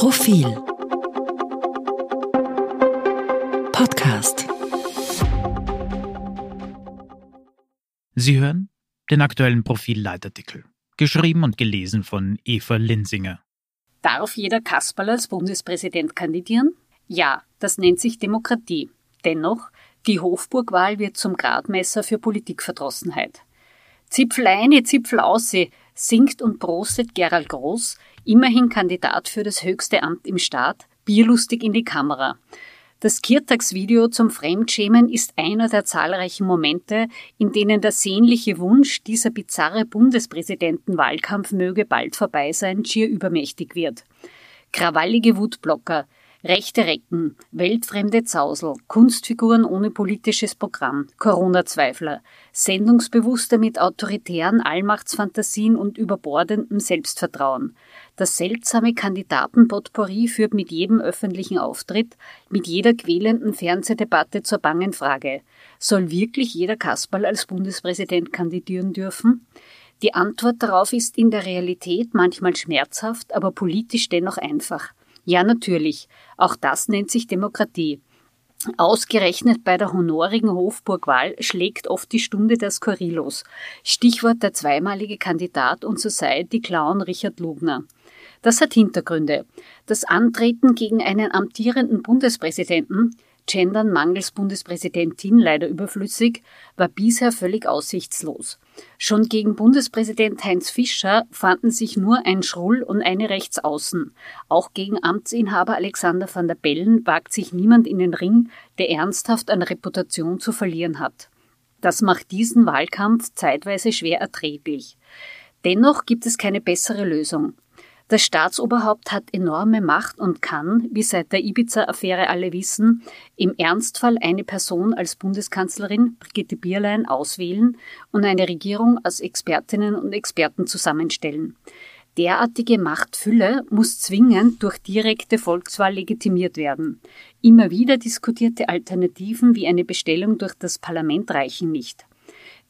Profil Podcast Sie hören den aktuellen Profil-Leitartikel, geschrieben und gelesen von Eva Linsinger. Darf jeder Kasperl als Bundespräsident kandidieren? Ja, das nennt sich Demokratie. Dennoch, die Hofburgwahl wird zum Gradmesser für Politikverdrossenheit. Zipfel eine, Zipfel ausse, singt und prostet Gerald Groß, immerhin Kandidat für das höchste Amt im Staat, bierlustig in die Kamera. Das Kirtagsvideo zum Fremdschämen ist einer der zahlreichen Momente, in denen der sehnliche Wunsch, dieser bizarre Bundespräsidentenwahlkampf möge bald vorbei sein, schier übermächtig wird. Krawallige Wutblocker, Rechte Recken, weltfremde Zausel, Kunstfiguren ohne politisches Programm, Corona-Zweifler, Sendungsbewusste mit autoritären Allmachtsfantasien und überbordendem Selbstvertrauen. Das seltsame Kandidatenpotpourri führt mit jedem öffentlichen Auftritt, mit jeder quälenden Fernsehdebatte zur bangen Frage. Soll wirklich jeder Kasperl als Bundespräsident kandidieren dürfen? Die Antwort darauf ist in der Realität manchmal schmerzhaft, aber politisch dennoch einfach. Ja, natürlich. Auch das nennt sich Demokratie. Ausgerechnet bei der honorigen Hofburgwahl schlägt oft die Stunde der Skurrilos. Stichwort der zweimalige Kandidat und Society-Clown Richard Lugner. Das hat Hintergründe. Das Antreten gegen einen amtierenden Bundespräsidenten Gendern mangels Bundespräsidentin leider überflüssig, war bisher völlig aussichtslos. Schon gegen Bundespräsident Heinz Fischer fanden sich nur ein Schrull und eine Rechtsaußen. Auch gegen Amtsinhaber Alexander van der Bellen wagt sich niemand in den Ring, der ernsthaft an Reputation zu verlieren hat. Das macht diesen Wahlkampf zeitweise schwer erträglich. Dennoch gibt es keine bessere Lösung. Das Staatsoberhaupt hat enorme Macht und kann, wie seit der Ibiza-Affäre alle wissen, im Ernstfall eine Person als Bundeskanzlerin, Brigitte Bierlein, auswählen und eine Regierung aus Expertinnen und Experten zusammenstellen. Derartige Machtfülle muss zwingend durch direkte Volkswahl legitimiert werden. Immer wieder diskutierte Alternativen wie eine Bestellung durch das Parlament reichen nicht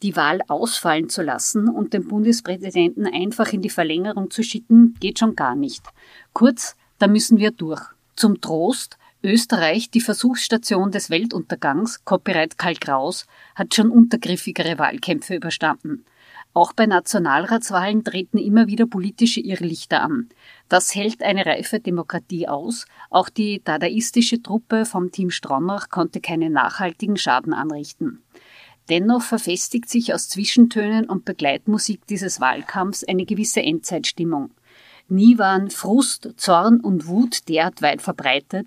die Wahl ausfallen zu lassen und den Bundespräsidenten einfach in die Verlängerung zu schicken, geht schon gar nicht. Kurz, da müssen wir durch. Zum Trost, Österreich, die Versuchsstation des Weltuntergangs, Copyright Karl Kraus, hat schon untergriffigere Wahlkämpfe überstanden. Auch bei Nationalratswahlen treten immer wieder politische Irrlichter an. Das hält eine reife Demokratie aus. Auch die dadaistische Truppe vom Team Stronach konnte keinen nachhaltigen Schaden anrichten. Dennoch verfestigt sich aus Zwischentönen und Begleitmusik dieses Wahlkampfs eine gewisse Endzeitstimmung. Nie waren Frust, Zorn und Wut derart weit verbreitet,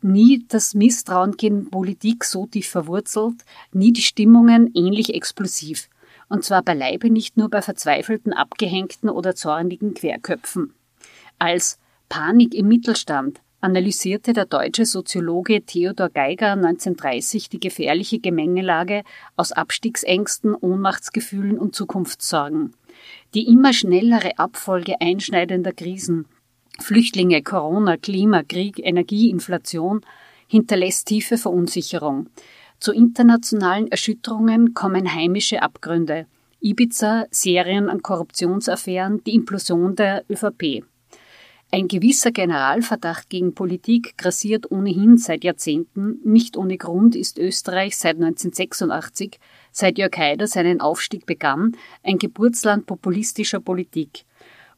nie das Misstrauen gegen Politik so tief verwurzelt, nie die Stimmungen ähnlich explosiv. Und zwar beileibe nicht nur bei verzweifelten, abgehängten oder zornigen Querköpfen. Als Panik im Mittelstand, analysierte der deutsche Soziologe Theodor Geiger 1930 die gefährliche Gemengelage aus Abstiegsängsten, Ohnmachtsgefühlen und Zukunftssorgen. Die immer schnellere Abfolge einschneidender Krisen Flüchtlinge, Corona, Klima, Krieg, Energie, Inflation hinterlässt tiefe Verunsicherung. Zu internationalen Erschütterungen kommen heimische Abgründe. Ibiza, Serien an Korruptionsaffären, die Implosion der ÖVP. Ein gewisser Generalverdacht gegen Politik grassiert ohnehin seit Jahrzehnten. Nicht ohne Grund ist Österreich seit 1986, seit Jörg Haider seinen Aufstieg begann, ein Geburtsland populistischer Politik.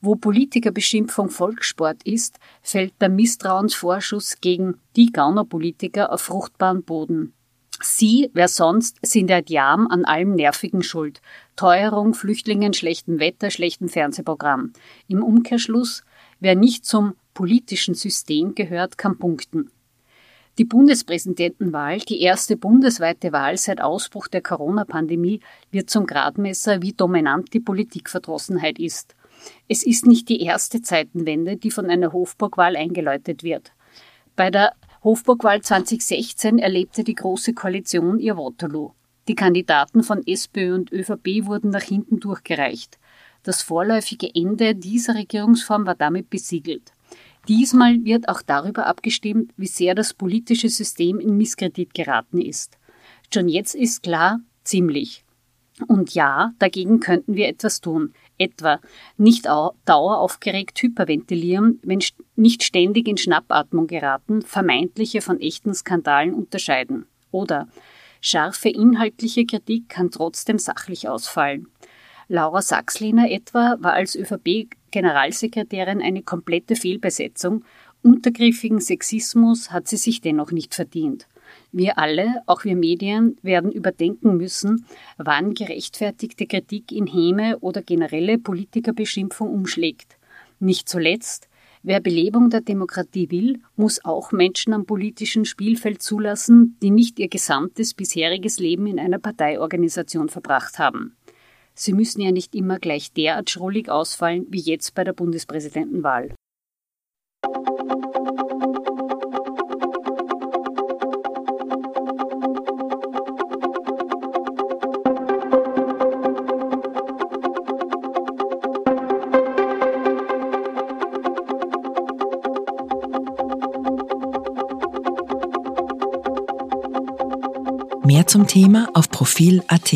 Wo Politikerbeschimpfung Volkssport ist, fällt der Misstrauensvorschuss gegen die Gaunerpolitiker auf fruchtbaren Boden. Sie, wer sonst, sind seit Jahren an allem Nervigen schuld. Teuerung, Flüchtlingen, schlechtem Wetter, schlechtem Fernsehprogramm. Im Umkehrschluss Wer nicht zum politischen System gehört, kann punkten. Die Bundespräsidentenwahl, die erste bundesweite Wahl seit Ausbruch der Corona-Pandemie, wird zum Gradmesser, wie dominant die Politikverdrossenheit ist. Es ist nicht die erste Zeitenwende, die von einer Hofburgwahl eingeläutet wird. Bei der Hofburgwahl 2016 erlebte die Große Koalition ihr Waterloo. Die Kandidaten von SPÖ und ÖVP wurden nach hinten durchgereicht. Das vorläufige Ende dieser Regierungsform war damit besiegelt. Diesmal wird auch darüber abgestimmt, wie sehr das politische System in Misskredit geraten ist. Schon jetzt ist klar, ziemlich. Und ja, dagegen könnten wir etwas tun. Etwa nicht daueraufgeregt hyperventilieren, wenn nicht ständig in Schnappatmung geraten, vermeintliche von echten Skandalen unterscheiden. Oder scharfe inhaltliche Kritik kann trotzdem sachlich ausfallen. Laura Sachslehner etwa war als ÖVP-Generalsekretärin eine komplette Fehlbesetzung. Untergriffigen Sexismus hat sie sich dennoch nicht verdient. Wir alle, auch wir Medien, werden überdenken müssen, wann gerechtfertigte Kritik in Häme oder generelle Politikerbeschimpfung umschlägt. Nicht zuletzt, wer Belebung der Demokratie will, muss auch Menschen am politischen Spielfeld zulassen, die nicht ihr gesamtes bisheriges Leben in einer Parteiorganisation verbracht haben. Sie müssen ja nicht immer gleich derart schrullig ausfallen wie jetzt bei der Bundespräsidentenwahl. Mehr zum Thema auf Profil.at.